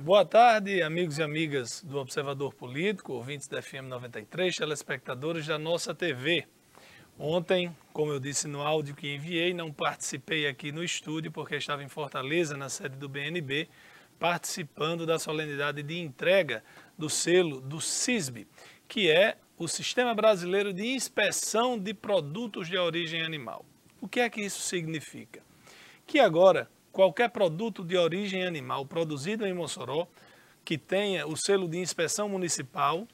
Boa tarde, amigos e amigas do Observador Político, ouvintes da FM 93, telespectadores da nossa TV. Ontem, como eu disse no áudio que enviei, não participei aqui no estúdio porque estava em Fortaleza, na sede do BNB, participando da solenidade de entrega do selo do CISB, que é o Sistema Brasileiro de Inspeção de Produtos de Origem Animal. O que é que isso significa? Que agora qualquer produto de origem animal produzido em Mossoró que tenha o selo de inspeção municipal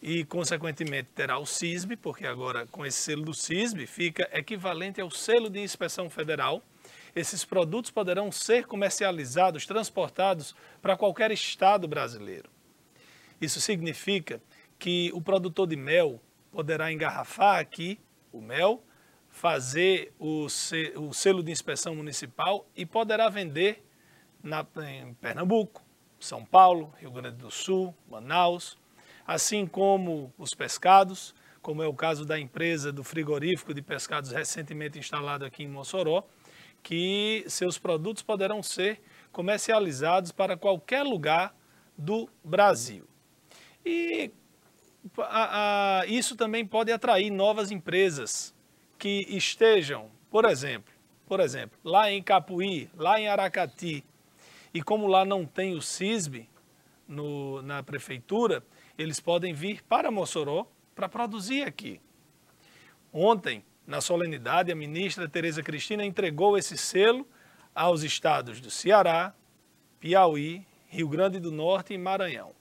e, consequentemente, terá o CISB, porque agora com esse selo do CISB fica equivalente ao selo de inspeção federal. Esses produtos poderão ser comercializados, transportados para qualquer estado brasileiro. Isso significa que o produtor de mel poderá engarrafar aqui o mel, fazer o selo de inspeção municipal e poderá vender na, em Pernambuco, São Paulo, Rio Grande do Sul, Manaus, assim como os pescados, como é o caso da empresa do frigorífico de pescados recentemente instalado aqui em Mossoró, que seus produtos poderão ser comercializados para qualquer lugar do Brasil. E a, a, isso também pode atrair novas empresas que estejam, por exemplo, por exemplo, lá em Capuí, lá em Aracati, e como lá não tem o CISB no, na prefeitura, eles podem vir para Mossoró para produzir aqui. Ontem, na solenidade, a ministra Tereza Cristina entregou esse selo aos estados do Ceará, Piauí, Rio Grande do Norte e Maranhão.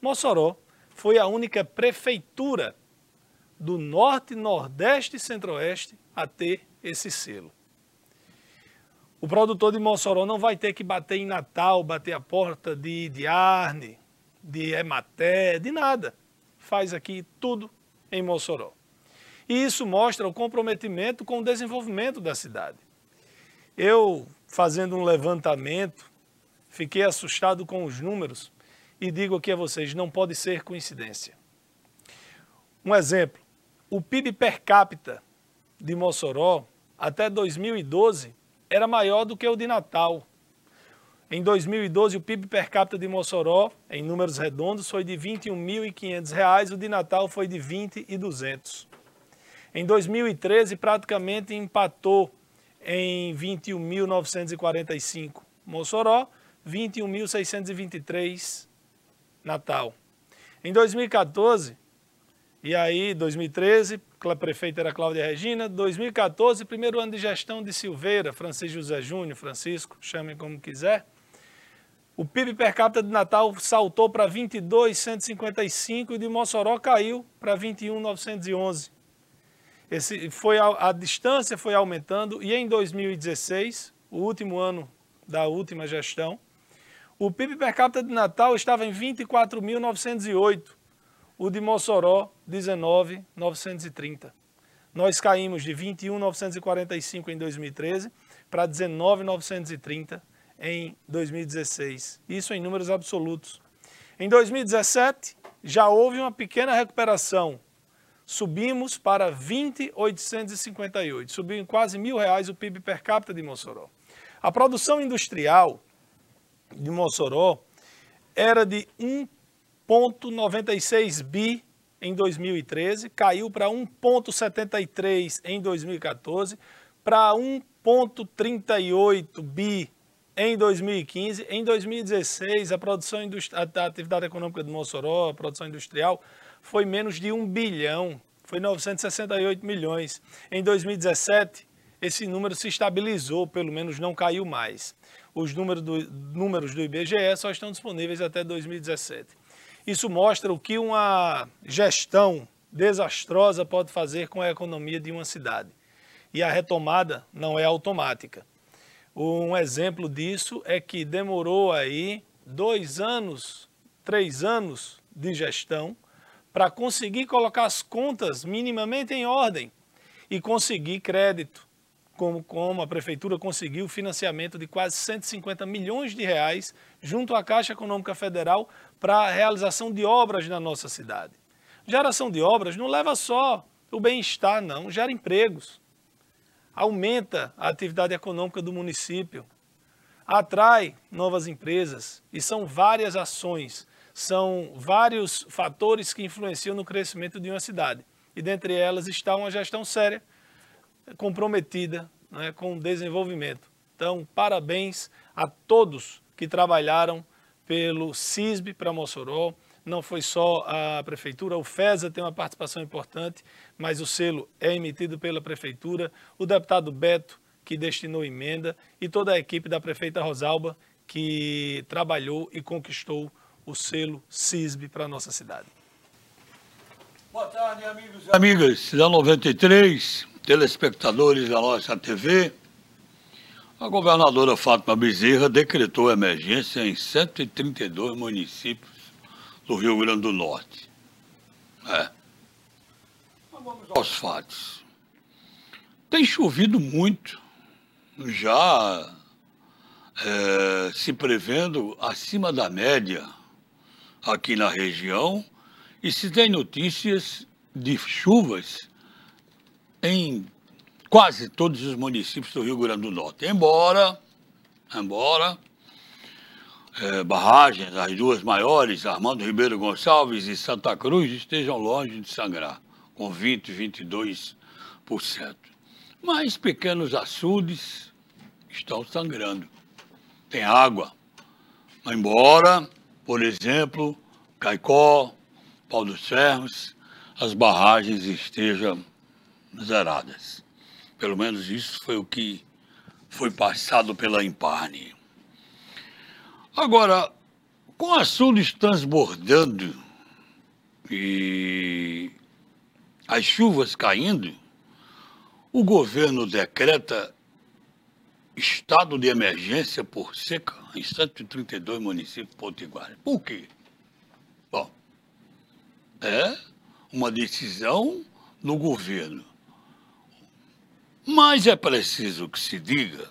Mossoró foi a única prefeitura do Norte, Nordeste e Centro-Oeste a ter esse selo. O produtor de Mossoró não vai ter que bater em Natal, bater a porta de, de Arne, de Ematé, de nada. Faz aqui tudo em Mossoró. E isso mostra o comprometimento com o desenvolvimento da cidade. Eu, fazendo um levantamento, fiquei assustado com os números e digo aqui a vocês, não pode ser coincidência. Um exemplo, o PIB per capita de Mossoró até 2012 era maior do que o de Natal. Em 2012, o PIB per capita de Mossoró, em números redondos, foi de R$ 21.500, o de Natal foi de R$ 20.200. Em 2013, praticamente empatou em 21.945 Mossoró, 21.623 Natal. Em 2014, e aí 2013, a prefeita era Cláudia Regina, 2014, primeiro ano de gestão de Silveira, Francisco José Júnior, Francisco, chamem como quiser, o PIB per capita de Natal saltou para 22,155 e de Mossoró caiu para 21,911. Esse foi a, a, distância foi aumentando e em 2016, o último ano da última gestão, o PIB per capita de Natal estava em 24.908, o de Mossoró 19.930. Nós caímos de 21.945 em 2013 para 19.930 em 2016. Isso em números absolutos. Em 2017, já houve uma pequena recuperação. Subimos para 20,858. Subiu em quase mil reais o PIB per capita de Mossoró. A produção industrial de Mossoró era de 1,96 bi em 2013, caiu para 1,73 em 2014, para 1,38 bi em 2015, em 2016, a produção a atividade econômica de Mossoró, a produção industrial, foi menos de 1 bilhão, foi 968 milhões. Em 2017, esse número se estabilizou, pelo menos não caiu mais. Os números do, números do IBGE só estão disponíveis até 2017. Isso mostra o que uma gestão desastrosa pode fazer com a economia de uma cidade. E a retomada não é automática. Um exemplo disso é que demorou aí dois anos, três anos de gestão para conseguir colocar as contas minimamente em ordem e conseguir crédito, como, como a prefeitura conseguiu financiamento de quase 150 milhões de reais junto à Caixa Econômica Federal para a realização de obras na nossa cidade. Geração de obras não leva só o bem-estar, não, gera empregos aumenta a atividade econômica do município, atrai novas empresas e são várias ações, são vários fatores que influenciam no crescimento de uma cidade. E dentre elas está uma gestão séria, comprometida né, com o desenvolvimento. Então, parabéns a todos que trabalharam pelo CISB para Mossoró. Não foi só a prefeitura, o FESA tem uma participação importante, mas o selo é emitido pela prefeitura. O deputado Beto, que destinou emenda, e toda a equipe da prefeita Rosalba, que trabalhou e conquistou o selo CISB para a nossa cidade. Boa tarde, amigos e amigas da 93, telespectadores da nossa TV. A governadora Fátima Bezerra decretou emergência em 132 municípios do Rio Grande do Norte. É. Mas vamos aos fatos. Tem chovido muito, já é, se prevendo acima da média aqui na região, e se tem notícias de chuvas em quase todos os municípios do Rio Grande do Norte. Embora, embora é, barragens, as duas maiores, Armando Ribeiro Gonçalves e Santa Cruz, estejam longe de sangrar, com 20, 22%. Mas pequenos açudes estão sangrando. Tem água. Embora, por exemplo, Caicó, Pau dos Ferros, as barragens estejam zeradas. Pelo menos isso foi o que foi passado pela Imparne. Agora, com açudes transbordando e as chuvas caindo, o governo decreta estado de emergência por seca em 132 municípios potiguares. Por quê? Bom, é uma decisão do governo mas é preciso que se diga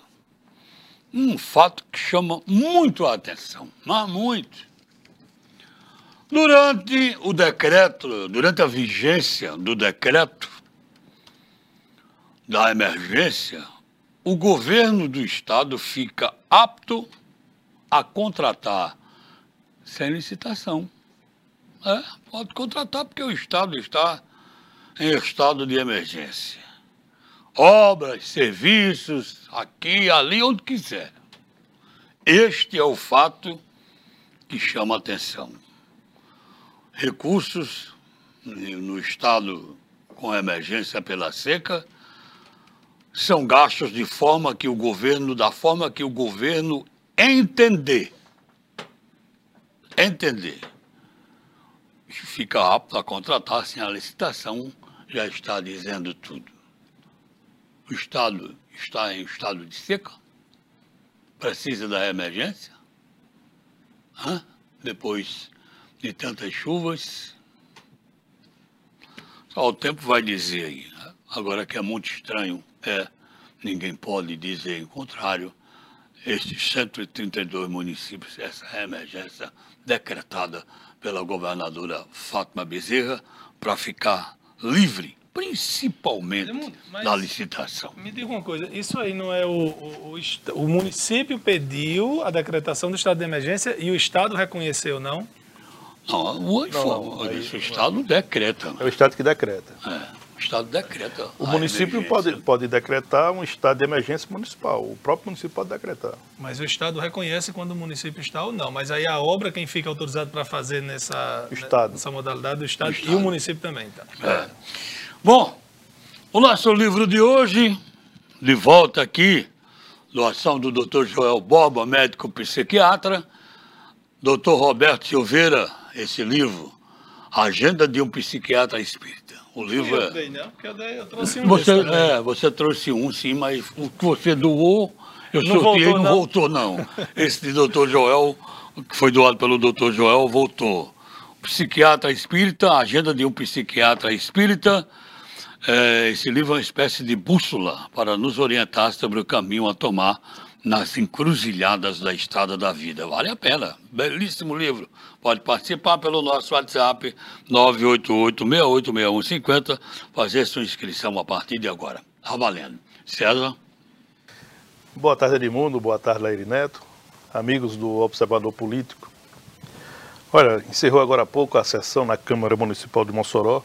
um fato que chama muito a atenção, mas muito. Durante o decreto, durante a vigência do decreto da emergência, o governo do estado fica apto a contratar sem licitação. É, pode contratar porque o estado está em estado de emergência obras, serviços, aqui, ali, onde quiser. Este é o fato que chama a atenção. Recursos no estado com emergência pela seca são gastos de forma que o governo, da forma que o governo entender. Entender. Fica apto a contratar sem a licitação, já está dizendo tudo o Estado está em estado de seca, precisa da emergência, Hã? depois de tantas chuvas. Só o tempo vai dizer aí. Né? Agora que é muito estranho, é, ninguém pode dizer em contrário, estes 132 municípios, essa emergência decretada pela governadora Fátima Bezerra para ficar livre principalmente Mas na licitação. Me diga uma coisa, isso aí não é o, o, o, o, município pediu a decretação do estado de emergência e o estado reconheceu, não? Não, o, não, o, aí, o estado decreta. É o estado que decreta. É. O Estado decreta. O município pode, pode decretar um estado de emergência municipal. O próprio município pode decretar. Mas o Estado reconhece quando o município está ou não. Mas aí a obra, quem fica autorizado para fazer nessa, estado. nessa modalidade do Estado, o estado. e o município também. Tá? É. Bom, o nosso livro de hoje, de volta aqui, doação do Dr. Joel Boba, médico psiquiatra, Dr. Roberto Silveira, esse livro, Agenda de um Psiquiatra Espírita. O livro eu é. Dei, não, porque eu, dei, eu trouxe um você, é, você trouxe um, sim, mas o que você doou, eu não sorteei voltou, não, não voltou, não. Esse de Dr. Joel, que foi doado pelo Dr. Joel, voltou. Psiquiatra Espírita, Agenda de um Psiquiatra Espírita é, esse livro é uma espécie de bússola para nos orientar sobre o caminho a tomar nas encruzilhadas da estrada da vida. Vale a pena. Belíssimo livro. Pode participar pelo nosso WhatsApp 988-686150, fazer sua inscrição a partir de agora. Está valendo. César? Boa tarde, Edmundo. Boa tarde, Laire Neto. amigos do Observador Político. Olha, encerrou agora há pouco a sessão na Câmara Municipal de Mossoró,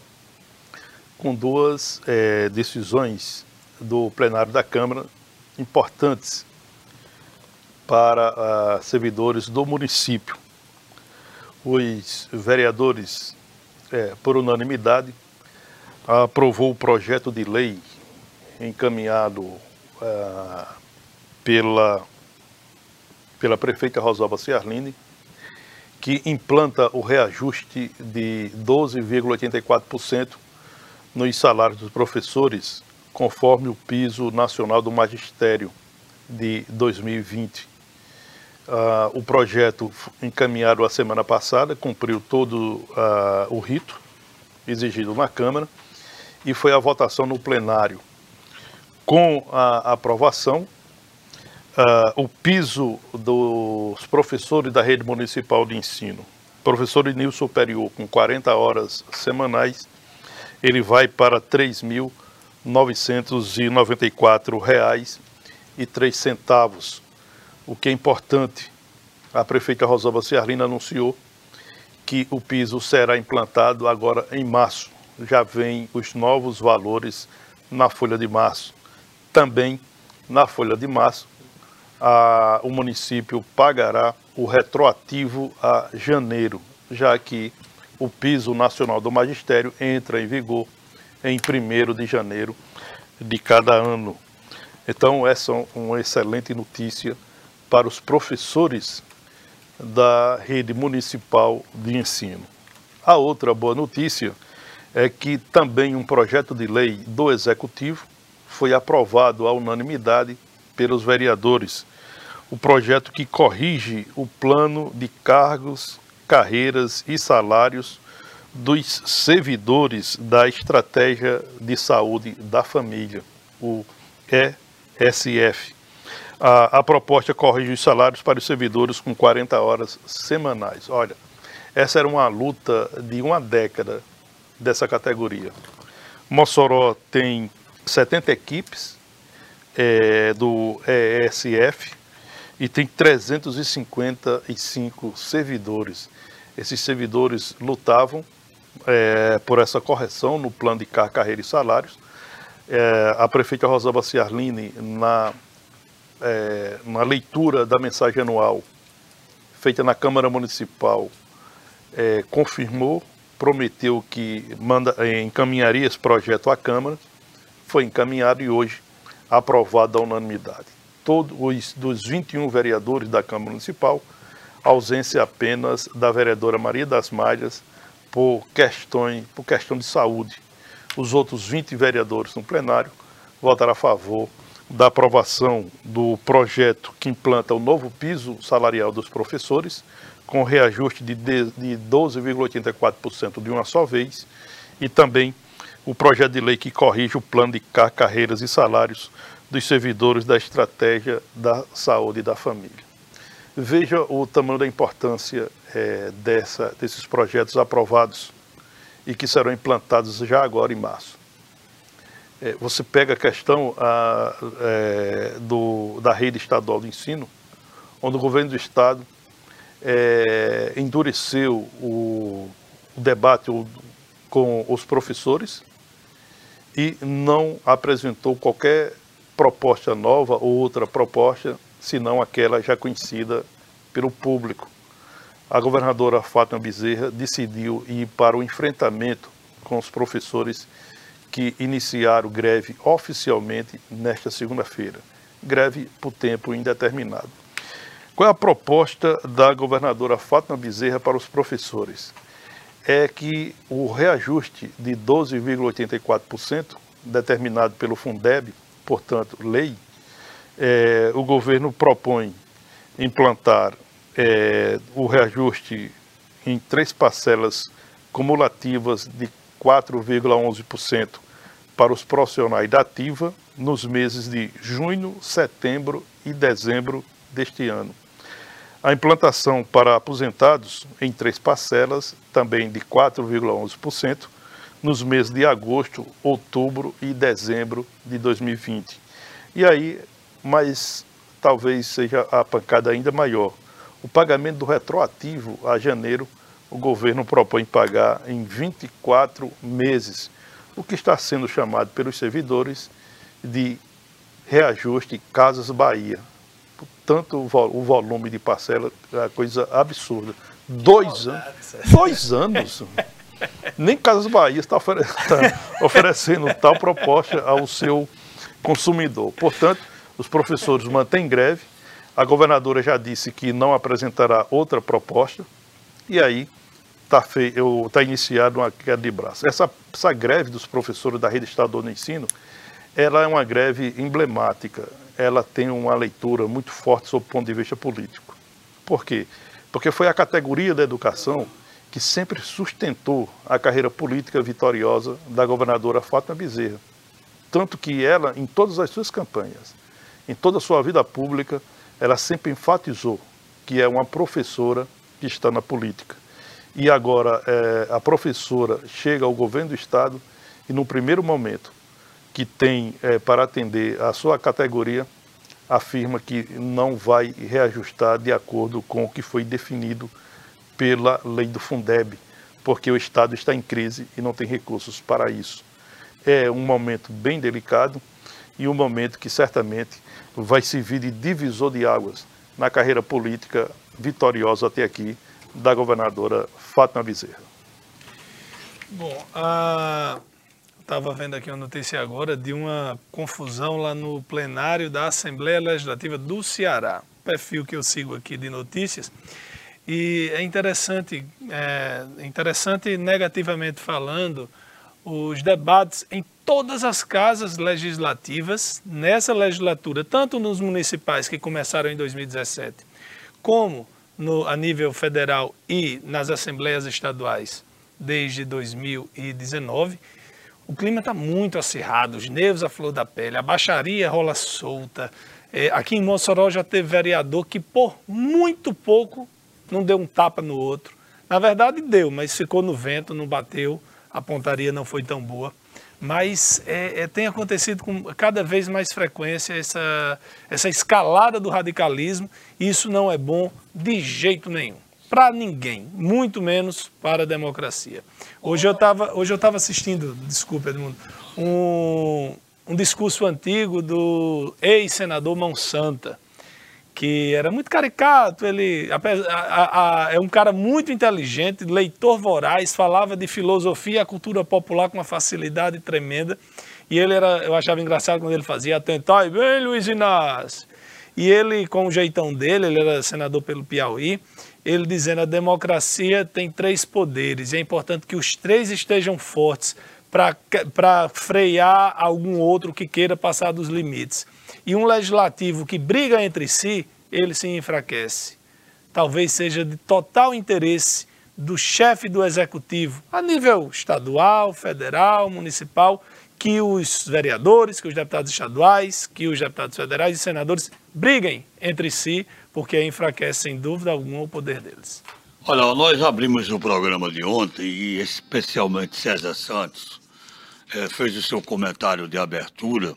com duas é, decisões do plenário da Câmara importantes para uh, servidores do município. Os vereadores, é, por unanimidade, aprovou o projeto de lei encaminhado uh, pela, pela prefeita Rosalba Ciarline, que implanta o reajuste de 12,84% nos salários dos professores, conforme o piso nacional do magistério de 2020. Uh, o projeto encaminhado a semana passada cumpriu todo uh, o rito exigido na Câmara e foi a votação no plenário. Com a aprovação, uh, o piso dos professores da rede municipal de ensino, professor de nível superior com 40 horas semanais, ele vai para R$ 3.994,03 o que é importante, a prefeita Rosalba Ciarlina anunciou que o piso será implantado agora em março. Já vem os novos valores na folha de março. Também na folha de março, a, o município pagará o retroativo a janeiro, já que o piso nacional do magistério entra em vigor em 1 de janeiro de cada ano. Então, essa é uma excelente notícia para os professores da rede municipal de ensino. A outra boa notícia é que também um projeto de lei do Executivo foi aprovado à unanimidade pelos vereadores. O projeto que corrige o plano de cargos, carreiras e salários dos servidores da Estratégia de Saúde da Família, o ESF. A, a proposta corrige os salários para os servidores com 40 horas semanais. Olha, essa era uma luta de uma década dessa categoria. Mossoró tem 70 equipes é, do ESF e tem 355 servidores. Esses servidores lutavam é, por essa correção no plano de carreira e salários. É, a prefeita Rosalba Ciarline, na é, uma leitura da mensagem anual feita na Câmara Municipal, é, confirmou, prometeu que manda, é, encaminharia esse projeto à Câmara, foi encaminhado e hoje aprovado à unanimidade. Todos dos 21 vereadores da Câmara Municipal, ausência apenas da vereadora Maria das Malhas por, questões, por questão de saúde. Os outros 20 vereadores no plenário votaram a favor da aprovação do projeto que implanta o novo piso salarial dos professores, com reajuste de 12,84% de uma só vez, e também o projeto de lei que corrige o plano de carreiras e salários dos servidores da estratégia da saúde da família. Veja o tamanho da importância é, dessa, desses projetos aprovados e que serão implantados já agora em março. É, você pega a questão a, é, do, da rede estadual de ensino, onde o governo do estado é, endureceu o, o debate com os professores e não apresentou qualquer proposta nova ou outra proposta, senão aquela já conhecida pelo público. A governadora Fátima Bezerra decidiu ir para o enfrentamento com os professores que iniciaram greve oficialmente nesta segunda-feira. Greve por tempo indeterminado. Qual é a proposta da governadora Fátima Bezerra para os professores? É que o reajuste de 12,84%, determinado pelo Fundeb, portanto, lei, é, o governo propõe implantar é, o reajuste em três parcelas cumulativas de 4,11% para os profissionais da ativa nos meses de junho, setembro e dezembro deste ano. A implantação para aposentados em três parcelas, também de 4,11%, nos meses de agosto, outubro e dezembro de 2020. E aí, mais talvez seja a pancada ainda maior. O pagamento do retroativo a janeiro, o governo propõe pagar em 24 meses, o que está sendo chamado pelos servidores de reajuste Casas Bahia. Tanto o volume de parcela é coisa absurda. Dois anos. Dois anos. Nem Casas Bahia está, ofere está oferecendo tal proposta ao seu consumidor. Portanto, os professores mantêm greve. A governadora já disse que não apresentará outra proposta. E aí está tá iniciado uma queda de braço. Essa, essa greve dos professores da rede estadual do ensino, ela é uma greve emblemática. Ela tem uma leitura muito forte sob o ponto de vista político. Por quê? Porque foi a categoria da educação que sempre sustentou a carreira política vitoriosa da governadora Fátima Bezerra. Tanto que ela, em todas as suas campanhas, em toda a sua vida pública, ela sempre enfatizou que é uma professora que está na política. E agora é, a professora chega ao governo do Estado e, no primeiro momento que tem é, para atender a sua categoria, afirma que não vai reajustar de acordo com o que foi definido pela lei do Fundeb, porque o Estado está em crise e não tem recursos para isso. É um momento bem delicado e um momento que certamente vai servir de divisor de águas na carreira política vitoriosa até aqui da governadora Fátima Bezerra. Bom, a... estava vendo aqui uma notícia agora de uma confusão lá no plenário da Assembleia Legislativa do Ceará. Perfil que eu sigo aqui de notícias. E é interessante, é interessante negativamente falando, os debates em todas as casas legislativas nessa legislatura, tanto nos municipais que começaram em 2017, como no, a nível federal e nas assembleias estaduais desde 2019, o clima está muito acirrado, os nervos à flor da pele, a baixaria rola solta. É, aqui em Mossoró já teve vereador que por muito pouco não deu um tapa no outro. Na verdade, deu, mas ficou no vento, não bateu, a pontaria não foi tão boa. Mas é, é, tem acontecido com cada vez mais frequência essa, essa escalada do radicalismo, e isso não é bom de jeito nenhum. Para ninguém, muito menos para a democracia. Hoje eu estava assistindo, desculpa Edmundo, um, um discurso antigo do ex-senador Mão Santa, que era muito caricato, ele a, a, a, é um cara muito inteligente, leitor voraz, falava de filosofia e cultura popular com uma facilidade tremenda. E ele era, eu achava engraçado quando ele fazia atentar, bem Luiz Inácio. E ele, com o jeitão dele, ele era senador pelo Piauí, ele dizendo a democracia tem três poderes e é importante que os três estejam fortes para frear algum outro que queira passar dos limites e um legislativo que briga entre si, ele se enfraquece. Talvez seja de total interesse do chefe do executivo, a nível estadual, federal, municipal, que os vereadores, que os deputados estaduais, que os deputados federais e senadores briguem entre si, porque enfraquece sem dúvida alguma o poder deles. Olha, nós abrimos o programa de ontem e especialmente César Santos eh, fez o seu comentário de abertura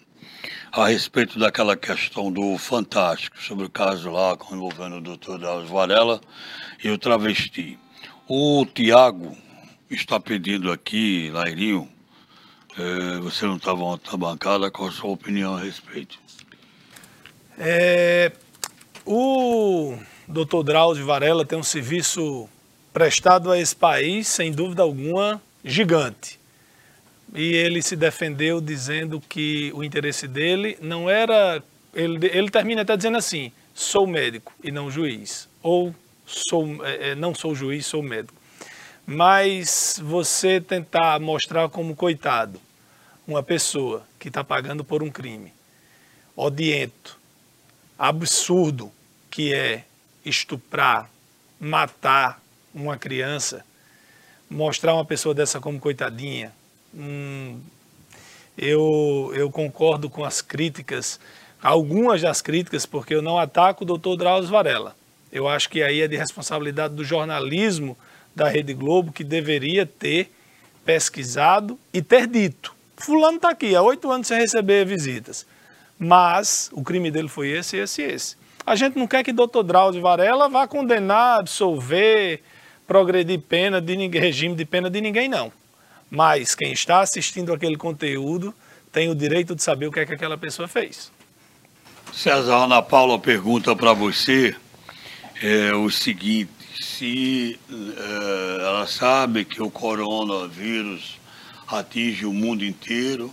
a respeito daquela questão do Fantástico, sobre o caso lá envolvendo o doutor Drauzio Varela e o travesti. O Tiago está pedindo aqui, Lairinho, é, você não estava na bancada, qual a sua opinião a respeito? É, o doutor Drauzio Varela tem um serviço prestado a esse país, sem dúvida alguma, gigante e ele se defendeu dizendo que o interesse dele não era. Ele, ele termina até dizendo assim: sou médico e não juiz. Ou sou, é, é, não sou juiz, sou médico. Mas você tentar mostrar como coitado uma pessoa que está pagando por um crime odiento, absurdo, que é estuprar, matar uma criança, mostrar uma pessoa dessa como coitadinha, Hum, eu, eu concordo com as críticas, algumas das críticas, porque eu não ataco o doutor Drauzio Varela. Eu acho que aí é de responsabilidade do jornalismo da Rede Globo, que deveria ter pesquisado e ter dito. Fulano está aqui há oito anos sem receber visitas. Mas o crime dele foi esse, esse e esse. A gente não quer que doutor Drauzio Varela vá condenar, absolver, progredir pena de ninguém, regime de pena de ninguém, não. Mas quem está assistindo aquele conteúdo tem o direito de saber o que é que aquela pessoa fez. César Ana Paula pergunta para você é, o seguinte: se é, ela sabe que o coronavírus atinge o mundo inteiro,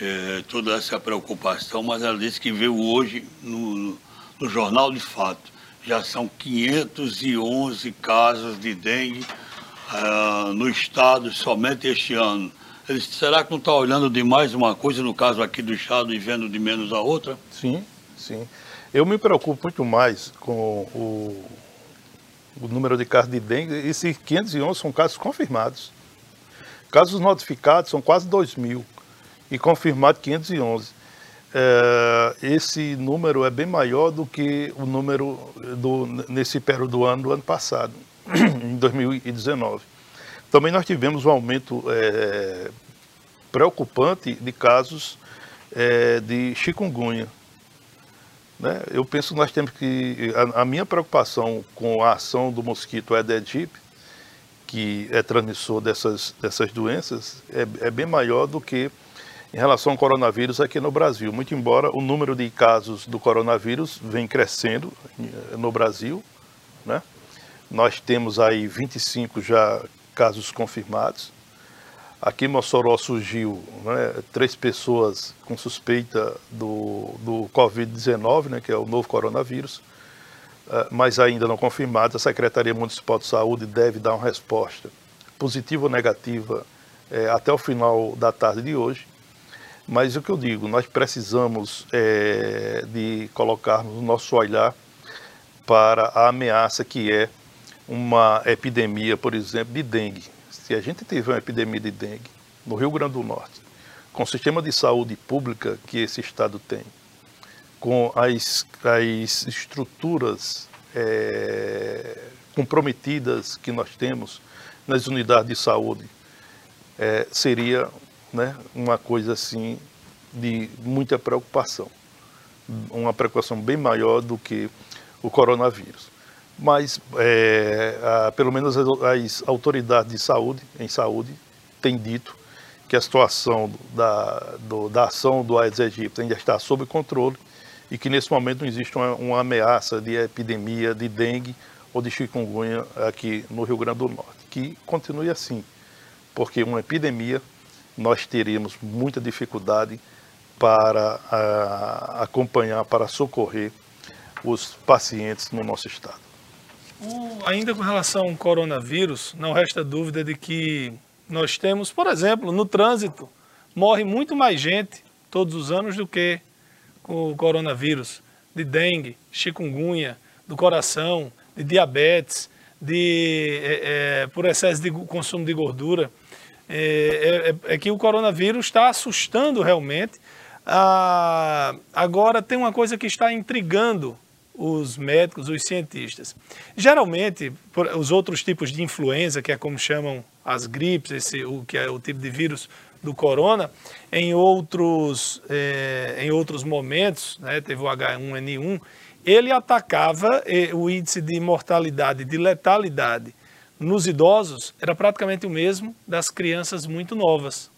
é, toda essa preocupação, mas ela disse que veio hoje no, no Jornal de Fato. Já são 511 casos de dengue uh, no estado somente este ano. Ele, será que não está olhando de mais uma coisa, no caso aqui do estado, e vendo de menos a outra? Sim, sim. Eu me preocupo muito mais com o, o número de casos de dengue. Esses 511 são casos confirmados. Casos notificados são quase 2 mil e confirmado 511. É, esse número é bem maior do que o número do, nesse período do ano do ano passado, em 2019. Também nós tivemos um aumento é, preocupante de casos é, de chikungunya. Né? Eu penso que nós temos que. A, a, minha preocupação com a ação do mosquito Aedes aegypti, que é transmissor dessas, dessas doenças, é, é bem maior do que em relação ao coronavírus aqui no Brasil. Muito embora o número de casos do coronavírus vem crescendo eh, no Brasil, né? Nós temos aí 25 já casos confirmados. Aqui em Mossoró surgiu né, três pessoas com suspeita do, do Covid-19, né, que é o novo coronavírus, uh, mas ainda não confirmados. A Secretaria Municipal de Saúde deve dar uma resposta positiva ou negativa é, até o final da tarde de hoje. Mas o que eu digo, nós precisamos é, de colocarmos o nosso olhar para a ameaça que é uma epidemia, por exemplo, de dengue. Se a gente tiver uma epidemia de dengue no Rio Grande do Norte, com o sistema de saúde pública que esse estado tem, com as, as estruturas é, comprometidas que nós temos nas unidades de saúde, é, seria né, uma coisa assim de muita preocupação, uma preocupação bem maior do que o coronavírus. Mas, é, a, pelo menos as, as, autoridades de saúde, em saúde, têm dito que a situação da, do, da ação do Aedes aegypti ainda está sob controle e que nesse momento não existe uma, uma ameaça de epidemia de dengue ou de chikungunya aqui no Rio Grande do Norte. Que continue assim, porque uma epidemia nós teríamos muita dificuldade para a, acompanhar, para socorrer os pacientes no nosso estado. O, ainda com relação ao coronavírus, não resta dúvida de que nós temos, por exemplo, no trânsito, morre muito mais gente todos os anos do que com o coronavírus, de dengue, chikungunya, do coração, de diabetes, de, é, é, por excesso de consumo de gordura. É, é, é que o coronavírus está assustando realmente. Ah, agora, tem uma coisa que está intrigando os médicos, os cientistas. Geralmente, os outros tipos de influenza, que é como chamam as gripes, esse, o que é o tipo de vírus do corona, em outros, é, em outros momentos, né, teve o H1N1, ele atacava eh, o índice de mortalidade, de letalidade nos idosos era praticamente o mesmo das crianças muito novas.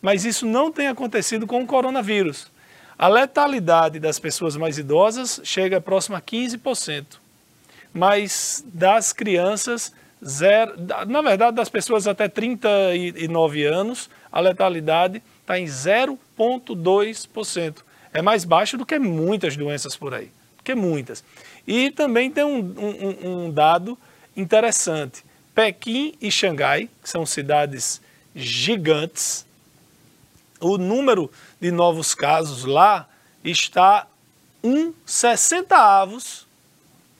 Mas isso não tem acontecido com o coronavírus. A letalidade das pessoas mais idosas chega próximo a 15%, mas das crianças, zero, na verdade, das pessoas até 39 anos, a letalidade está em 0,2%. É mais baixo do que muitas doenças por aí, que muitas. E também tem um, um, um dado interessante. Pequim e Xangai, que são cidades gigantes, o número de novos casos lá está um 60 avos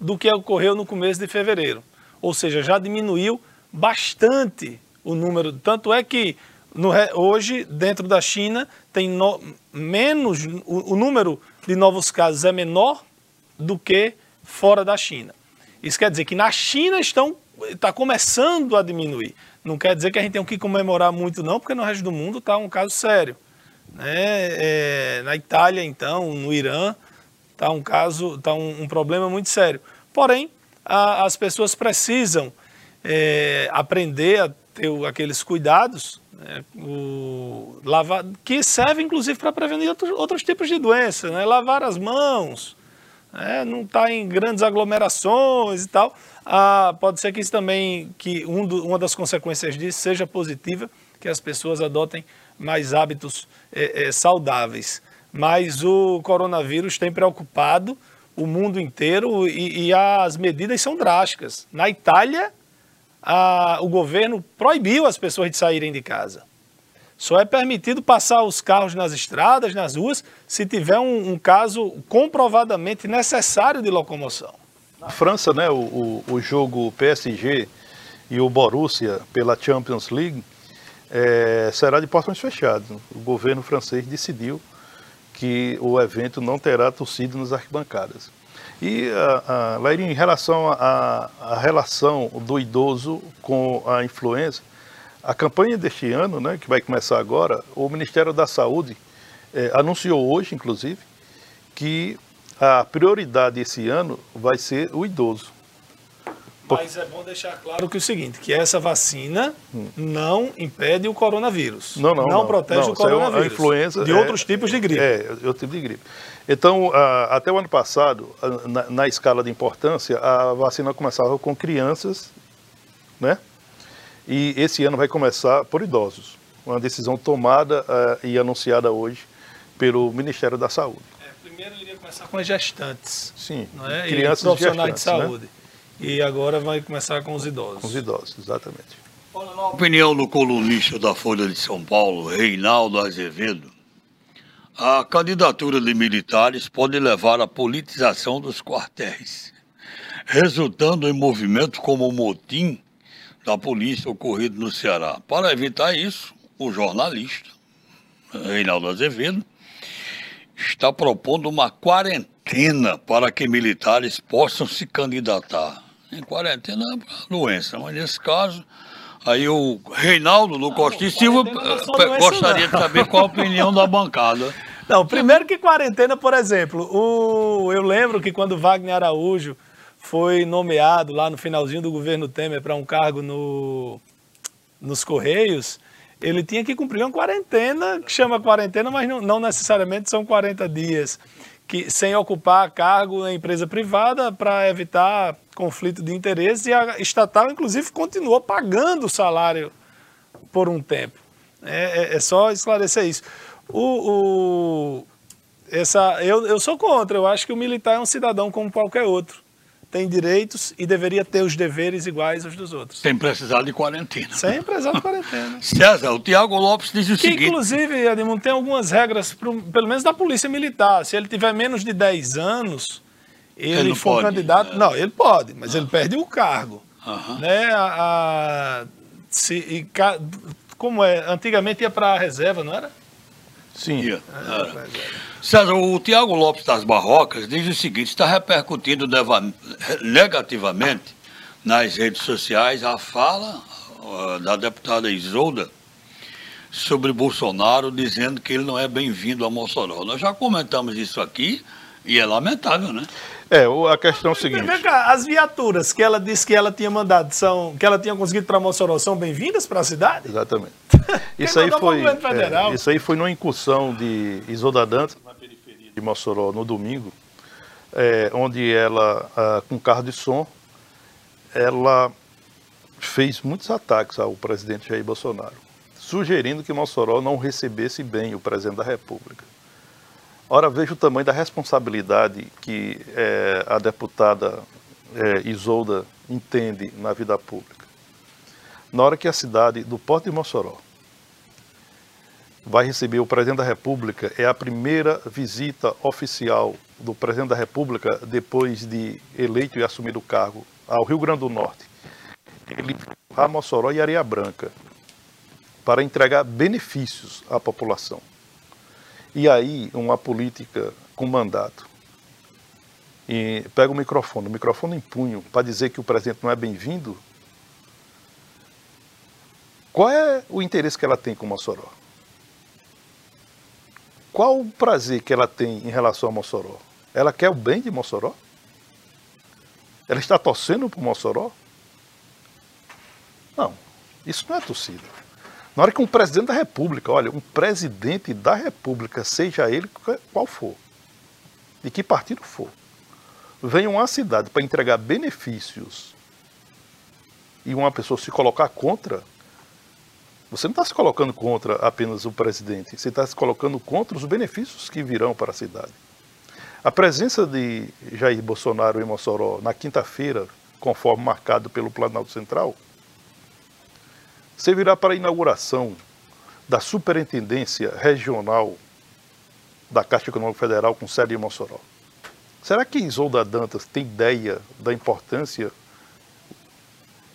do que ocorreu no começo de fevereiro. Ou seja, já diminuiu bastante o número. Tanto é que no, hoje, dentro da China, tem no, menos, o, o número de novos casos é menor do que fora da China. Isso quer dizer que na China estão está começando a diminuir. Não quer dizer que a gente tem que comemorar muito, não, porque no resto do mundo está um caso sério. Né? É, na Itália, então, no Irã, Está um caso, está um, um, problema muito sério. Porém, a, as pessoas precisam é, aprender a ter aqueles cuidados né, o, lavar, que servem inclusive para prevenir outros, outros, tipos de doenças, né? lavar as mãos, né? não estar tá em grandes aglomerações e tal. Ah, pode ser que isso também, que um do, uma das consequências disso seja positiva, que as pessoas adotem mais hábitos é, é, saudáveis. Mas o coronavírus tem preocupado o mundo inteiro e, e as medidas são drásticas. Na Itália, a, o governo proibiu as pessoas de saírem de casa. Só é permitido passar os carros nas estradas, nas ruas, se tiver um, um caso comprovadamente necessário de locomoção. Na França, né, o, o, o jogo PSG e o Borussia pela Champions League é, será de portões fechados. O governo francês decidiu que o evento não terá torcida nas arquibancadas. E, a, a, em relação à relação do idoso com a influenza, a campanha deste ano, né, que vai começar agora, o Ministério da Saúde é, anunciou hoje, inclusive, que a prioridade esse ano vai ser o idoso. Mas é bom deixar claro que é o seguinte, que essa vacina hum. não impede o coronavírus. Não, não. Não, não protege não, o coronavírus. É a influenza de é, outros tipos de gripe. É, outro tipo de gripe. Então, até o ano passado, na, na, escala de importância, a vacina começava com crianças, né? E esse ano vai começar por idosos. Uma decisão tomada uh, e anunciada hoje pelo Ministério da Saúde. Primeiro iria começar com as gestantes. Sim, não é? crianças e profissionais de né? saúde. Né? E agora vai começar com os idosos. Com os idosos, exatamente. Na opinião do colunista da Folha de São Paulo, Reinaldo Azevedo, a candidatura de militares pode levar à politização dos quartéis, resultando em movimentos como o motim da polícia ocorrido no Ceará. Para evitar isso, o jornalista Reinaldo Azevedo está propondo uma quarentena para que militares possam se candidatar. Em quarentena é uma doença, mas nesse caso, aí o Reinaldo no Costa e Silva é gostaria não. de saber qual a opinião da bancada. Não, primeiro que quarentena, por exemplo, o, eu lembro que quando Wagner Araújo foi nomeado lá no finalzinho do governo Temer para um cargo no, nos Correios, ele tinha que cumprir uma quarentena, que chama quarentena, mas não, não necessariamente são 40 dias, que, sem ocupar cargo em empresa privada para evitar conflito de interesses e a estatal, inclusive, continuou pagando o salário por um tempo. É, é, é só esclarecer isso. O, o, essa, eu, eu sou contra, eu acho que o militar é um cidadão como qualquer outro tem direitos e deveria ter os deveres iguais aos dos outros. Sem precisar de quarentena. Sem precisar de quarentena. César, o Tiago Lopes diz o que, seguinte... inclusive, Edmundo, tem algumas regras, pro, pelo menos da polícia militar. Se ele tiver menos de 10 anos, ele, ele for pode, candidato... É... Não, ele pode, mas ah. ele perde o cargo. Uhum. Né? A, a, se, e, como é? Antigamente ia para a reserva, não era? Sim. Era. César, o Tiago Lopes das Barrocas diz o seguinte: está repercutindo negativamente nas redes sociais a fala uh, da deputada Isolda sobre Bolsonaro, dizendo que ele não é bem-vindo a Mossoró. Nós já comentamos isso aqui e é lamentável, né? É, a questão é o seguinte. Cá, as viaturas que ela disse que ela tinha mandado, são, que ela tinha conseguido para Mossoró, são bem-vindas para a cidade? Exatamente. isso, aí foi, é, isso aí foi numa incursão de Isolda Dantas, de Mossoró no domingo, é, onde ela, ah, com carro de som, ela fez muitos ataques ao presidente Jair Bolsonaro, sugerindo que Mossoró não recebesse bem o presidente da República. Ora, veja o tamanho da responsabilidade que é, a deputada é, Isolda entende na vida pública. Na hora que a cidade do Porto de Mossoró vai receber o presidente da República. É a primeira visita oficial do presidente da República depois de eleito e assumir o cargo ao Rio Grande do Norte. Ele a Mossoró e Areia Branca para entregar benefícios à população. E aí, uma política com mandato. E pega o microfone, o microfone em punho, para dizer que o presidente não é bem-vindo. Qual é o interesse que ela tem com Mossoró? Qual o prazer que ela tem em relação a Mossoró? Ela quer o bem de Mossoró? Ela está torcendo para Mossoró? Não, isso não é torcida. Na hora que um presidente da República, olha, um presidente da República, seja ele qual for, de que partido for, vem uma cidade para entregar benefícios e uma pessoa se colocar contra, você não está se colocando contra apenas o presidente, você está se colocando contra os benefícios que virão para a cidade. A presença de Jair Bolsonaro em Mossoró na quinta-feira, conforme marcado pelo Planalto Central, servirá para a inauguração da Superintendência Regional da Caixa Econômica Federal com sede em Mossoró. Será que Isolda Dantas tem ideia da importância,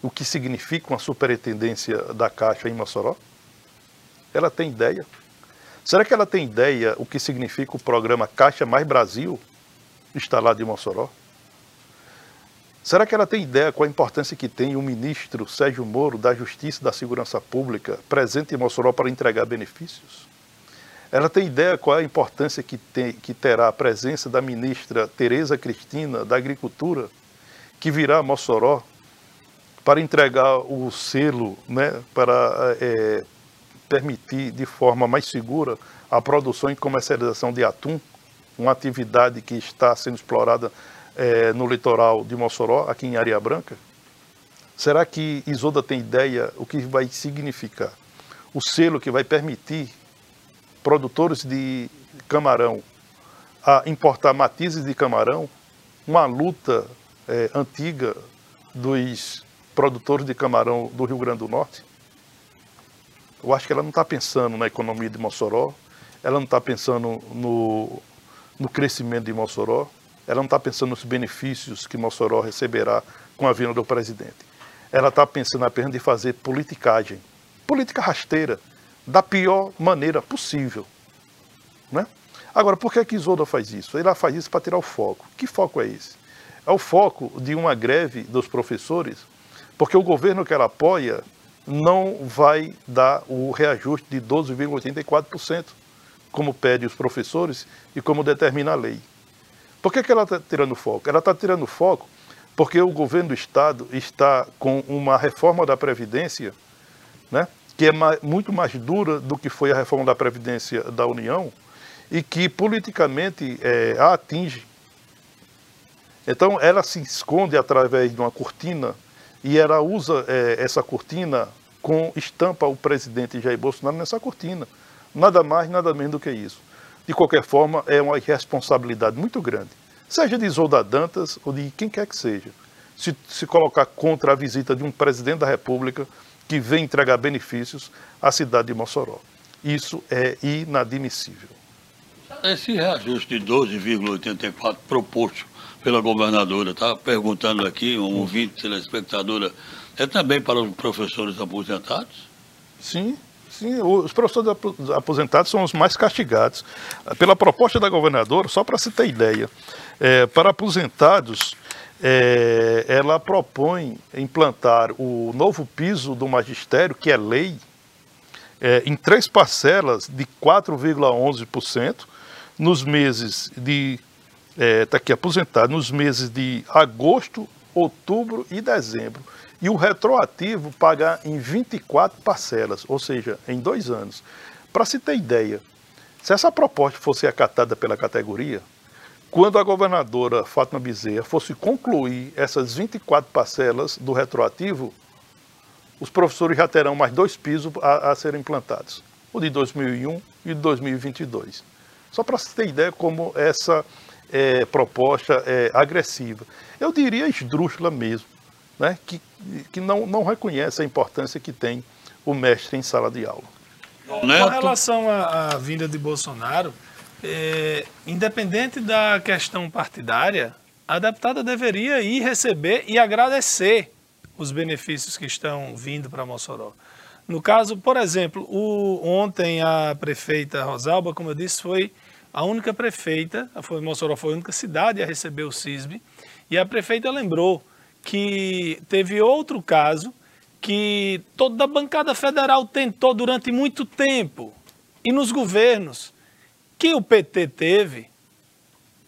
o que significa uma superintendência da Caixa em Mossoró? Ela tem ideia? Será que ela tem ideia o que significa o programa Caixa Mais Brasil instalado em Mossoró? Será que ela tem ideia qual a importância que tem o ministro Sérgio Moro da Justiça e da Segurança Pública presente em Mossoró para entregar benefícios? Ela tem ideia qual a importância que, tem, que terá a presença da ministra Tereza Cristina da Agricultura, que virá a Mossoró para entregar o selo, né, para é, permitir de forma mais segura a produção e comercialização de atum, uma atividade que está sendo explorada é, no litoral de Mossoró, aqui em Areia Branca? Será que Isolda tem ideia o que vai significar? O selo que vai permitir produtores de camarão a importar matizes de camarão, uma luta é, antiga dos produtores de camarão do Rio Grande do Norte? Eu acho que ela não está pensando na economia de Mossoró, ela não está pensando no, no crescimento de Mossoró, ela não está pensando nos benefícios que Mossoró receberá com a vinda do presidente. Ela está pensando apenas em fazer politicagem, política rasteira, da pior maneira possível. Né? Agora, por que, que Isolda faz isso? Ela faz isso para tirar o foco. Que foco é esse? É o foco de uma greve dos professores, porque o governo que ela apoia não vai dar o reajuste de 12,84%, como pedem os professores e como determina a lei. Por que, que ela está tirando foco? Ela está tirando foco porque o governo do Estado está com uma reforma da Previdência, né, que é mais, muito mais dura do que foi a reforma da Previdência da União e que politicamente é, a atinge. Então ela se esconde através de uma cortina e ela usa é, essa cortina com estampa o presidente Jair Bolsonaro nessa cortina. Nada mais, nada menos do que isso de qualquer forma, é uma irresponsabilidade muito grande, seja de Isolda Dantas ou de quem quer que seja, se, se colocar contra a visita de um presidente da República que vem entregar benefícios à cidade de Mossoró. Isso é inadmissível. Esse reajuste de 12,84 proposto pela governadora, está perguntando aqui, um ouvinte telespectadora, é também para os professores aposentados? Sim, Sim, os professores aposentados são os mais castigados. Pela proposta da governadora, só para se ter ideia, é, para aposentados, é, ela propõe implantar o novo piso do magistério, que é lei, é, em três parcelas de 4,11% nos meses de. Está aqui aposentado, nos meses de agosto, outubro e dezembro e o retroativo pagar em 24 parcelas, ou seja, em dois anos. Para se ter ideia, se essa proposta fosse acatada pela categoria, quando a governadora Fátima Bezerra fosse concluir essas 24 parcelas do retroativo, os professores já terão mais dois pisos a, a serem implantados, o de 2001 e de 2022. Só para se ter ideia como essa é, proposta é agressiva. Eu diria esdrúxula mesmo né, que, que não, não reconhece a importância que tem o mestre em sala de aula. Neto. Com relação à, à vinda de Bolsonaro, é, independente da questão partidária, a deputada deveria ir receber e agradecer os benefícios que estão vindo para Mossoró. No caso, por exemplo, o, ontem a prefeita Rosalba, como eu disse, foi a única prefeita, foi, Mossoró foi a única cidade a receber o CISB, e a prefeita lembrou que teve outro caso que toda a bancada federal tentou durante muito tempo. E nos governos que o PT teve,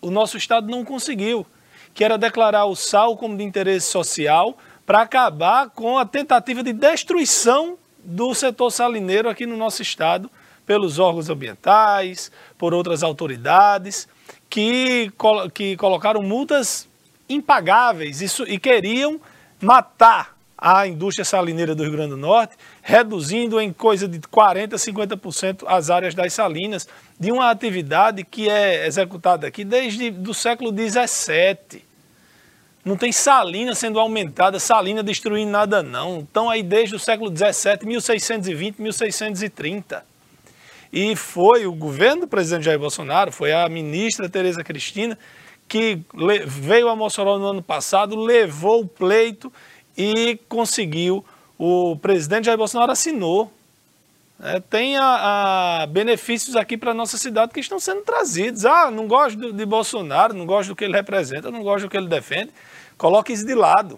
o nosso Estado não conseguiu, que era declarar o sal como de interesse social para acabar com a tentativa de destruição do setor salineiro aqui no nosso Estado, pelos órgãos ambientais, por outras autoridades, que, que colocaram multas impagáveis isso, e queriam matar a indústria salineira do Rio Grande do Norte, reduzindo em coisa de 40%, 50% as áreas das salinas, de uma atividade que é executada aqui desde o século XVII. Não tem salina sendo aumentada, salina destruindo nada não. Estão aí desde o século XVII, 1620, 1630. E foi o governo do presidente Jair Bolsonaro, foi a ministra Tereza Cristina, que veio a Mossoró no ano passado, levou o pleito e conseguiu. O presidente Jair Bolsonaro assinou é, tem a, a benefícios aqui para a nossa cidade que estão sendo trazidos. Ah, não gosto de, de Bolsonaro, não gosto do que ele representa, não gosto do que ele defende. Coloque isso de lado.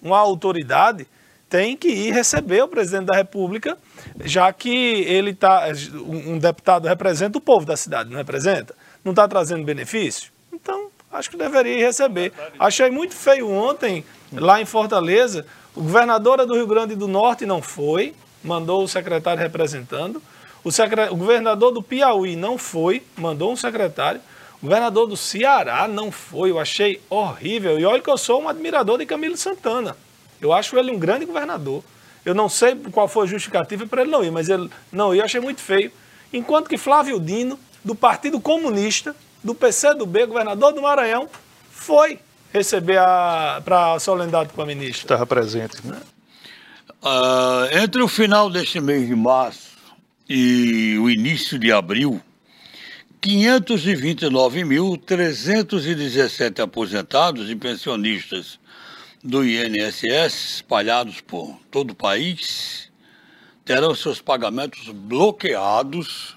Uma autoridade tem que ir receber o presidente da República, já que ele tá, um deputado representa o povo da cidade, não representa? Não está trazendo benefício? Então, acho que deveria receber. Achei muito feio ontem, lá em Fortaleza, o governadora do Rio Grande do Norte não foi, mandou o secretário representando. O, secre... o governador do Piauí não foi, mandou um secretário. O governador do Ceará não foi, eu achei horrível. E olha que eu sou um admirador de Camilo Santana. Eu acho ele um grande governador. Eu não sei qual foi a justificativa para ele não ir, mas ele não ir, eu achei muito feio. Enquanto que Flávio Dino, do Partido Comunista, do PCdoB, governador do Maranhão, foi receber para a solenidade com a ministra. Estava presente, né? Uh, entre o final deste mês de março e o início de abril, 529.317 aposentados e pensionistas do INSS, espalhados por todo o país, terão seus pagamentos bloqueados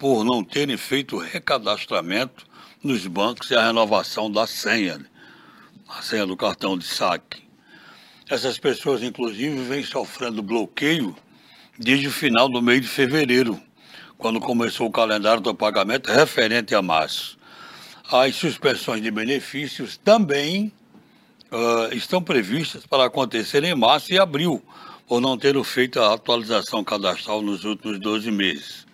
por não terem feito o recadastramento nos bancos e a renovação da senha, a senha do cartão de saque. Essas pessoas, inclusive, vêm sofrendo bloqueio desde o final do mês de fevereiro, quando começou o calendário do pagamento referente a março. As suspensões de benefícios também uh, estão previstas para acontecer em março e abril, por não ter feito a atualização cadastral nos últimos 12 meses.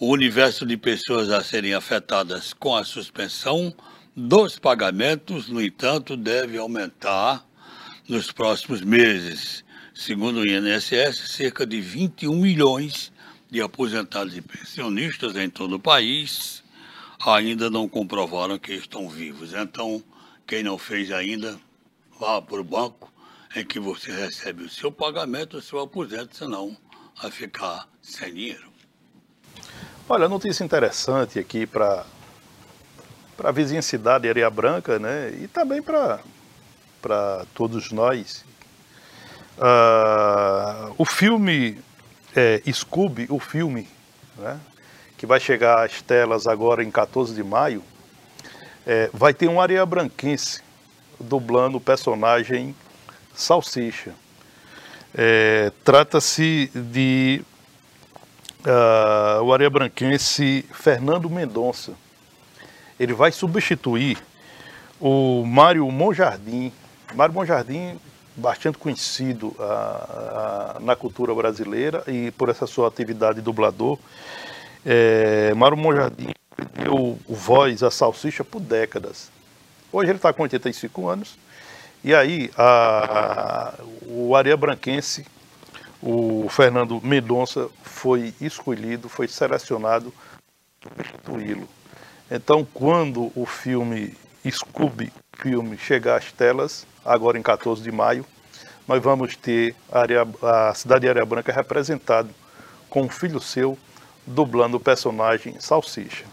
O universo de pessoas a serem afetadas com a suspensão dos pagamentos, no entanto, deve aumentar nos próximos meses. Segundo o INSS, cerca de 21 milhões de aposentados e pensionistas em todo o país ainda não comprovaram que estão vivos. Então, quem não fez ainda, vá para o banco em que você recebe o seu pagamento, o seu aposento, senão vai ficar sem dinheiro. Olha, notícia interessante aqui para a vizinha cidade de Areia Branca, né? E também para todos nós. Uh, o filme é, Scooby, o filme, né, que vai chegar às telas agora em 14 de maio, é, vai ter um areia branquense dublando o personagem Salsicha. É, Trata-se de uh, o areia branquense Fernando Mendonça. Ele vai substituir o Mário Monjardim, Mário Monjardim, bastante conhecido ah, ah, na cultura brasileira e por essa sua atividade dublador. É, Mário Monjardim deu voz à salsicha por décadas. Hoje ele está com 85 anos. E aí, a, o Areia Branquense, o Fernando Mendonça, foi escolhido, foi selecionado para substituí-lo. Então, quando o filme Scooby filme chegar às telas, agora em 14 de maio, nós vamos ter a, área, a cidade de Areia Branca representada com um filho seu dublando o personagem Salsicha.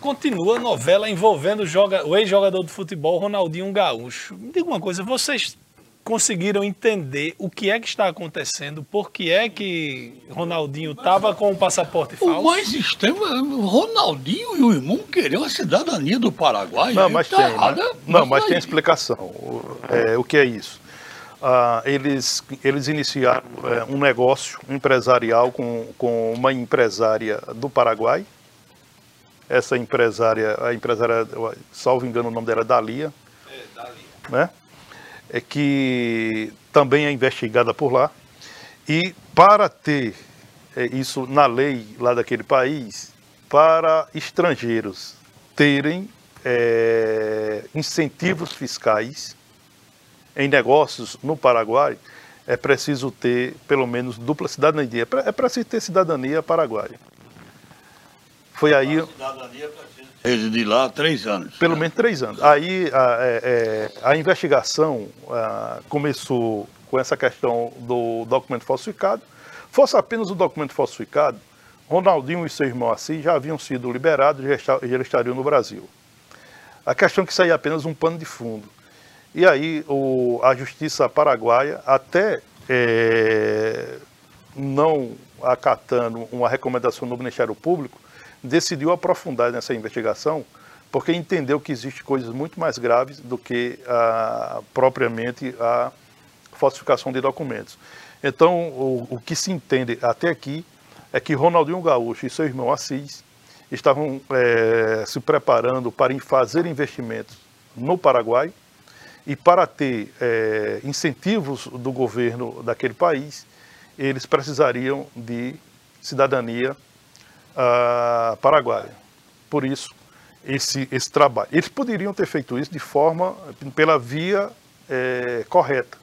Continua a novela envolvendo o ex-jogador de futebol Ronaldinho Gaúcho. Me diga uma coisa, vocês conseguiram entender o que é que está acontecendo, por que é que Ronaldinho estava com o passaporte falso? O mais estranho é Ronaldinho e o irmão queriam a cidadania do Paraguai. Não, mas tá tem. Errado, né? Não, mas tem explicação. É, o que é isso? Ah, eles, eles iniciaram é, um negócio empresarial com, com uma empresária do Paraguai. essa empresária, a empresária, salvo engano, o nome dela é Dalia. É, Dalia. Né? É que também é investigada por lá. E para ter é, isso na lei lá daquele país, para estrangeiros terem é, incentivos fiscais em negócios no Paraguai, é preciso ter pelo menos dupla cidadania. É, é preciso ter cidadania paraguaia. Foi aí. A cidadania residir lá três anos. Pelo menos três anos. Aí a, é, é, a investigação a, começou com essa questão do documento falsificado. Fosse apenas o documento falsificado, Ronaldinho e seu irmão Assis já haviam sido liberados e já estariam no Brasil. A questão é que saía apenas um pano de fundo. E aí o, a justiça paraguaia, até é, não acatando uma recomendação do Ministério Público, decidiu aprofundar nessa investigação, porque entendeu que existem coisas muito mais graves do que a, propriamente a falsificação de documentos. Então, o, o que se entende até aqui é que Ronaldinho Gaúcho e seu irmão Assis estavam é, se preparando para fazer investimentos no Paraguai, e para ter é, incentivos do governo daquele país, eles precisariam de cidadania uh, paraguaia. Por isso, esse, esse trabalho. Eles poderiam ter feito isso de forma, pela via é, correta,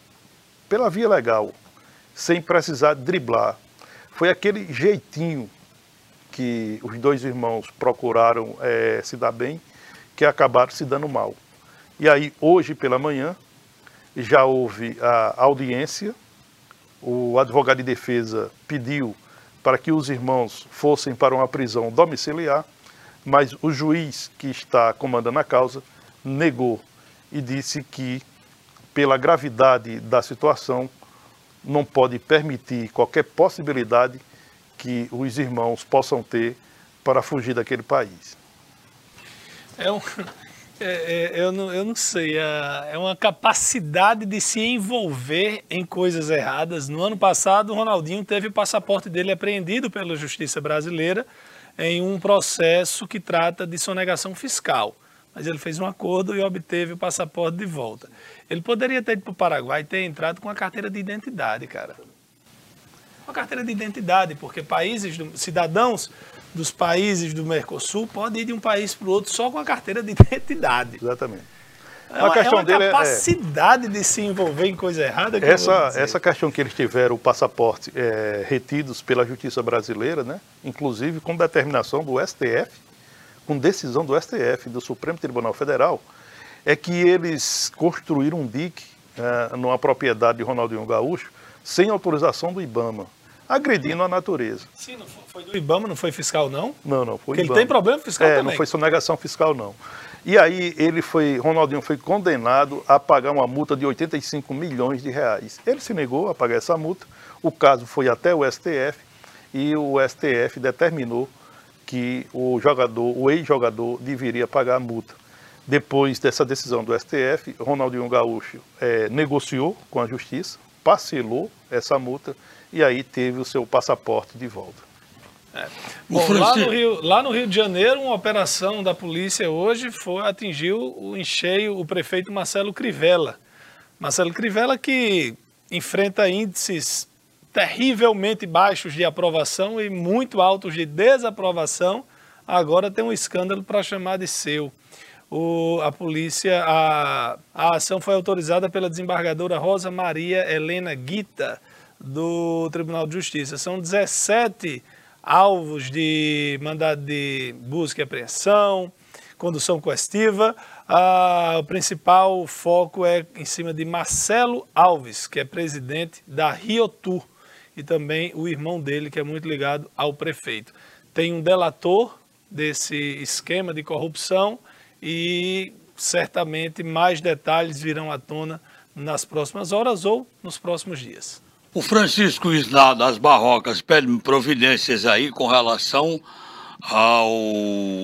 pela via legal, sem precisar driblar. Foi aquele jeitinho que os dois irmãos procuraram é, se dar bem, que acabaram se dando mal. E aí, hoje pela manhã, já houve a audiência, o advogado de defesa pediu para que os irmãos fossem para uma prisão domiciliar, mas o juiz que está comandando a causa negou e disse que, pela gravidade da situação, não pode permitir qualquer possibilidade que os irmãos possam ter para fugir daquele país. É um, é, é, eu, não, eu não sei, é, é uma capacidade de se envolver em coisas erradas. No ano passado, o Ronaldinho teve o passaporte dele apreendido pela Justiça Brasileira em um processo que trata de sonegação fiscal. Mas ele fez um acordo e obteve o passaporte de volta. Ele poderia ter ido para o Paraguai e ter entrado com a carteira de identidade, cara. Uma carteira de identidade, porque países, cidadãos dos países do Mercosul pode ir de um país para o outro só com a carteira de identidade. Exatamente. É uma, questão é uma dele é- capacidade é, de se envolver em coisa errada. Que essa, essa questão que eles tiveram o passaporte é, retidos pela justiça brasileira, né? inclusive com determinação do STF, com decisão do STF, do Supremo Tribunal Federal, é que eles construíram um dique é, numa propriedade de Ronaldinho Gaúcho sem autorização do IBAMA agredindo a natureza. Sim, não foi do IBAMA, não foi fiscal não? Não, não, foi Porque IBAMA. ele tem problema fiscal é, também. não foi sonegação fiscal não. E aí ele foi, Ronaldinho foi condenado a pagar uma multa de 85 milhões de reais. Ele se negou a pagar essa multa, o caso foi até o STF e o STF determinou que o jogador, o ex-jogador, deveria pagar a multa. Depois dessa decisão do STF, Ronaldinho Gaúcho é, negociou com a justiça, parcelou essa multa e aí teve o seu passaporte de volta. É. Bom, lá, no Rio, lá no Rio de Janeiro, uma operação da polícia hoje foi atingiu o encheio o prefeito Marcelo Crivella. Marcelo Crivella que enfrenta índices terrivelmente baixos de aprovação e muito altos de desaprovação, agora tem um escândalo para chamar de seu. O, a polícia, a, a ação foi autorizada pela desembargadora Rosa Maria Helena Guita, do Tribunal de Justiça. São 17 alvos de mandado de busca e apreensão, condução coercitiva. Ah, o principal foco é em cima de Marcelo Alves, que é presidente da Riotur, e também o irmão dele, que é muito ligado ao prefeito. Tem um delator desse esquema de corrupção e certamente mais detalhes virão à tona nas próximas horas ou nos próximos dias. O Francisco Isla das Barrocas pede providências aí com relação ao,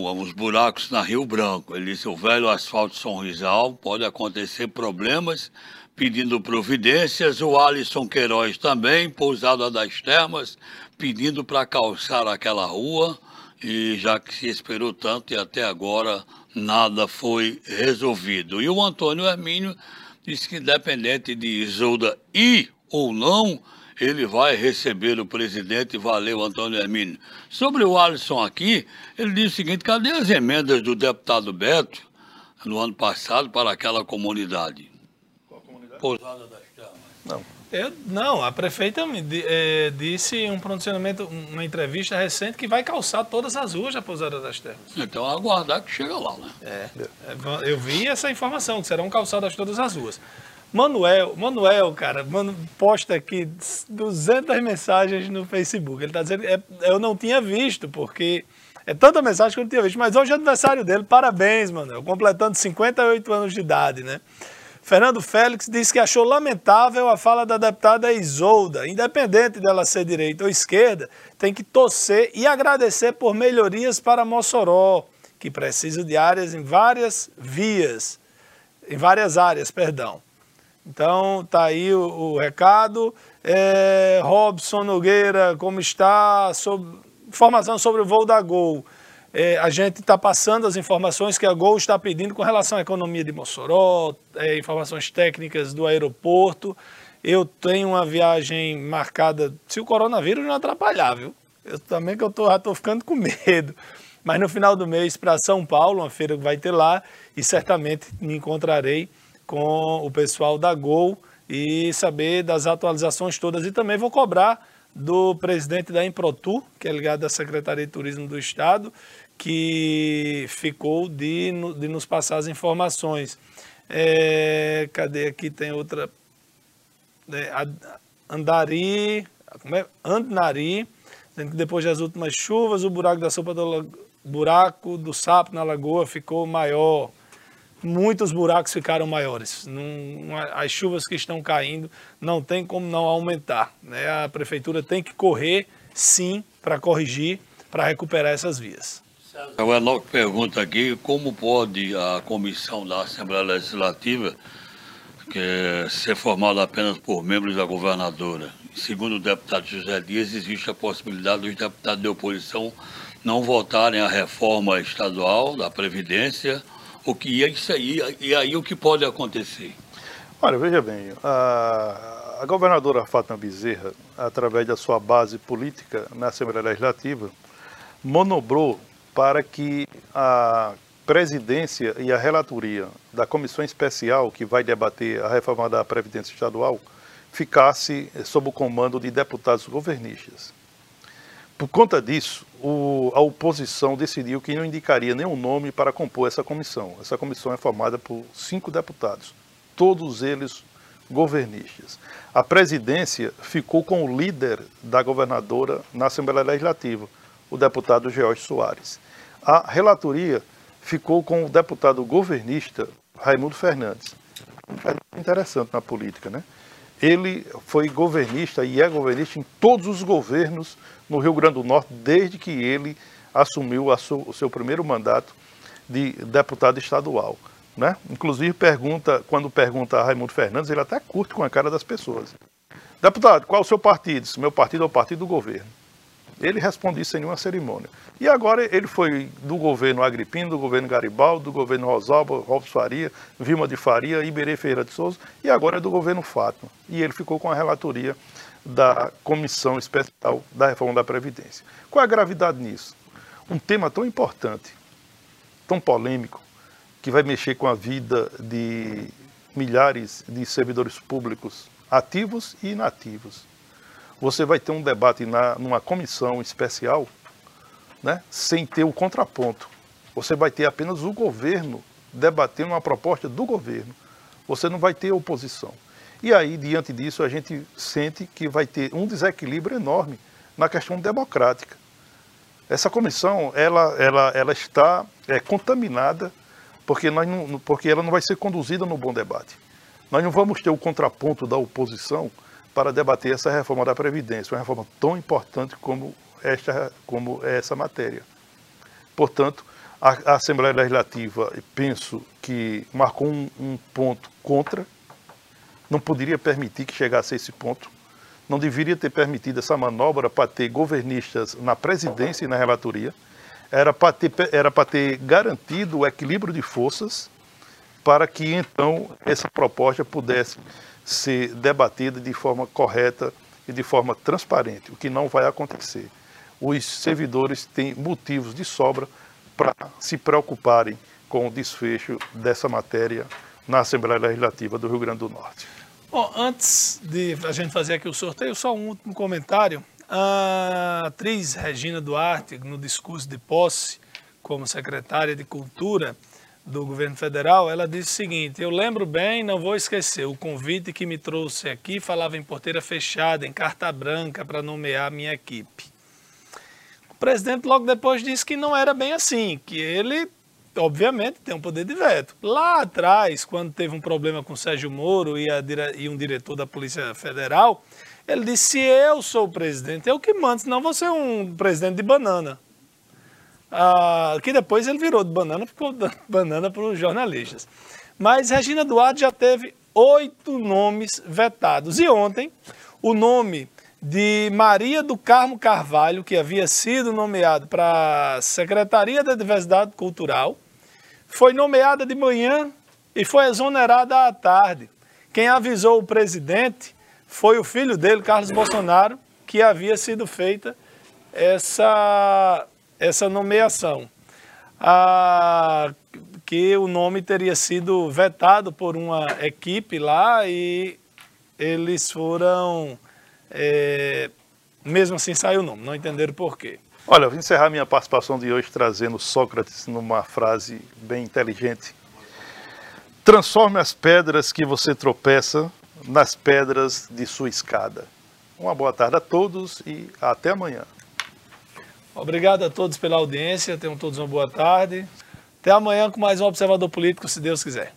aos buracos na Rio Branco. Ele disse o velho asfalto São Rizal pode acontecer problemas, pedindo providências. O Alisson Queiroz também, pousada das Termas, pedindo para calçar aquela rua e já que se esperou tanto e até agora nada foi resolvido. E o Antônio Hermínio disse que independente de Isolda ir ou não, ele vai receber o presidente, valeu Antônio Hermínio. Sobre o Alisson aqui, ele disse o seguinte, cadê as emendas do deputado Beto no ano passado para aquela comunidade? Qual comunidade? Pousada das Termas. Não. Eu, não, a prefeita me é, disse em um pronunciamento, uma entrevista recente, que vai calçar todas as ruas da Pousada das Terras. Então aguardar que chega lá, né? É, é, eu vi essa informação, que serão calçadas todas as ruas. Manuel, Manuel, cara, mano, posta aqui 200 mensagens no Facebook. Ele está dizendo, é, eu não tinha visto, porque é tanta mensagem que eu não tinha visto. Mas hoje é aniversário dele, parabéns, Manuel, completando 58 anos de idade, né? Fernando Félix disse que achou lamentável a fala da deputada Isolda. Independente dela ser direita ou esquerda, tem que torcer e agradecer por melhorias para Mossoró, que precisa de áreas em várias vias, em várias áreas, perdão. Então, tá aí o, o recado. É, Robson Nogueira, como está? Sobre, informação sobre o voo da Gol. É, a gente está passando as informações que a Gol está pedindo com relação à economia de Mossoró, é, informações técnicas do aeroporto. Eu tenho uma viagem marcada, se o coronavírus não atrapalhar, viu? Eu também que eu tô, já estou ficando com medo. Mas no final do mês para São Paulo, uma feira que vai ter lá, e certamente me encontrarei com o pessoal da Gol e saber das atualizações todas. E também vou cobrar do presidente da Improtur, que é ligado à Secretaria de Turismo do Estado, que ficou de, de nos passar as informações. É, cadê aqui? Tem outra. É, Andari. Como é? Que depois das últimas chuvas, o buraco da sopa do buraco do sapo na lagoa ficou maior. Muitos buracos ficaram maiores. As chuvas que estão caindo não tem como não aumentar. Né? A prefeitura tem que correr, sim, para corrigir, para recuperar essas vias. O Enoque pergunta aqui como pode a comissão da Assembleia Legislativa, que é ser formada apenas por membros da governadora. Segundo o deputado José Dias, existe a possibilidade dos deputados de oposição não votarem a reforma estadual da Previdência, o que é isso aí, e aí o que pode acontecer? Olha, veja bem, a, a governadora Fátima Bezerra, através da sua base política na Assembleia Legislativa, monobrou para que a presidência e a relatoria da comissão especial que vai debater a reforma da Previdência Estadual ficasse sob o comando de deputados governistas. Por conta disso, o, a oposição decidiu que não indicaria nenhum nome para compor essa comissão. Essa comissão é formada por cinco deputados, todos eles governistas. A presidência ficou com o líder da governadora na Assembleia Legislativa, o deputado George Soares. A relatoria ficou com o deputado governista Raimundo Fernandes. É interessante na política, né? Ele foi governista e é governista em todos os governos no Rio Grande do Norte, desde que ele assumiu o seu primeiro mandato de deputado estadual. Né? Inclusive, pergunta, quando pergunta a Raimundo Fernandes, ele até curte com a cara das pessoas. Deputado, qual o seu partido? Meu partido é o partido do governo. Ele responde isso sem nenhuma cerimônia. E agora ele foi do governo Agripino, do governo Garibaldo, do governo Rosalba, Robson Faria, Vilma de Faria, Iberê Ferreira de Souza e agora é do governo Fátima. E ele ficou com a relatoria da Comissão Especial da Reforma da Previdência. Qual é a gravidade nisso? Um tema tão importante, tão polêmico, que vai mexer com a vida de milhares de servidores públicos ativos e inativos você vai ter um debate na, numa comissão especial, né, sem ter o contraponto. Você vai ter apenas o governo debatendo uma proposta do governo. Você não vai ter oposição. E aí, diante disso, a gente sente que vai ter um desequilíbrio enorme na questão democrática. Essa comissão, ela, ela, ela está é, contaminada porque, nós não, porque ela não vai ser conduzida no bom debate. Nós não vamos ter o contraponto da oposição para debater essa reforma da Previdência, uma reforma tão importante como esta, como essa matéria. Portanto, a, a Assembleia Legislativa, penso que marcou um, um ponto contra, não poderia permitir que chegasse a esse ponto, não deveria ter permitido essa manobra para ter governistas na presidência e na relatoria. era para ter, era ter garantido o equilíbrio de forças para que então essa proposta pudesse ser debatida de forma correta e de forma transparente, o que não vai acontecer. Os servidores têm motivos de sobra para se preocuparem com o desfecho dessa matéria na Assembleia Legislativa do Rio Grande do Norte. Bom, antes de a gente fazer aqui o sorteio, só um último comentário. A atriz Regina Duarte, no discurso de posse como secretária de Cultura do governo federal, ela disse o seguinte: Eu lembro bem, não vou esquecer, o convite que me trouxe aqui falava em porteira fechada, em carta branca para nomear minha equipe. O presidente logo depois disse que não era bem assim, que ele obviamente, tem um poder de veto. Lá atrás, quando teve um problema com Sérgio Moro e, e um diretor da Polícia Federal, ele disse: se eu sou o presidente, eu que mando, senão você é um presidente de banana. Ah, que depois ele virou de banana, ficou dando banana para os jornalistas. Mas Regina Duarte já teve oito nomes vetados. E ontem, o nome de Maria do Carmo Carvalho, que havia sido nomeado para a Secretaria da Diversidade Cultural, foi nomeada de manhã e foi exonerada à tarde. Quem avisou o presidente foi o filho dele, Carlos Bolsonaro, que havia sido feita essa, essa nomeação. Ah, que o nome teria sido vetado por uma equipe lá e eles foram. É, mesmo assim saiu o nome, não entenderam por quê. Olha, vou encerrar minha participação de hoje trazendo Sócrates numa frase bem inteligente. Transforme as pedras que você tropeça nas pedras de sua escada. Uma boa tarde a todos e até amanhã. Obrigado a todos pela audiência, tenham todos uma boa tarde. Até amanhã com mais um Observador Político, se Deus quiser.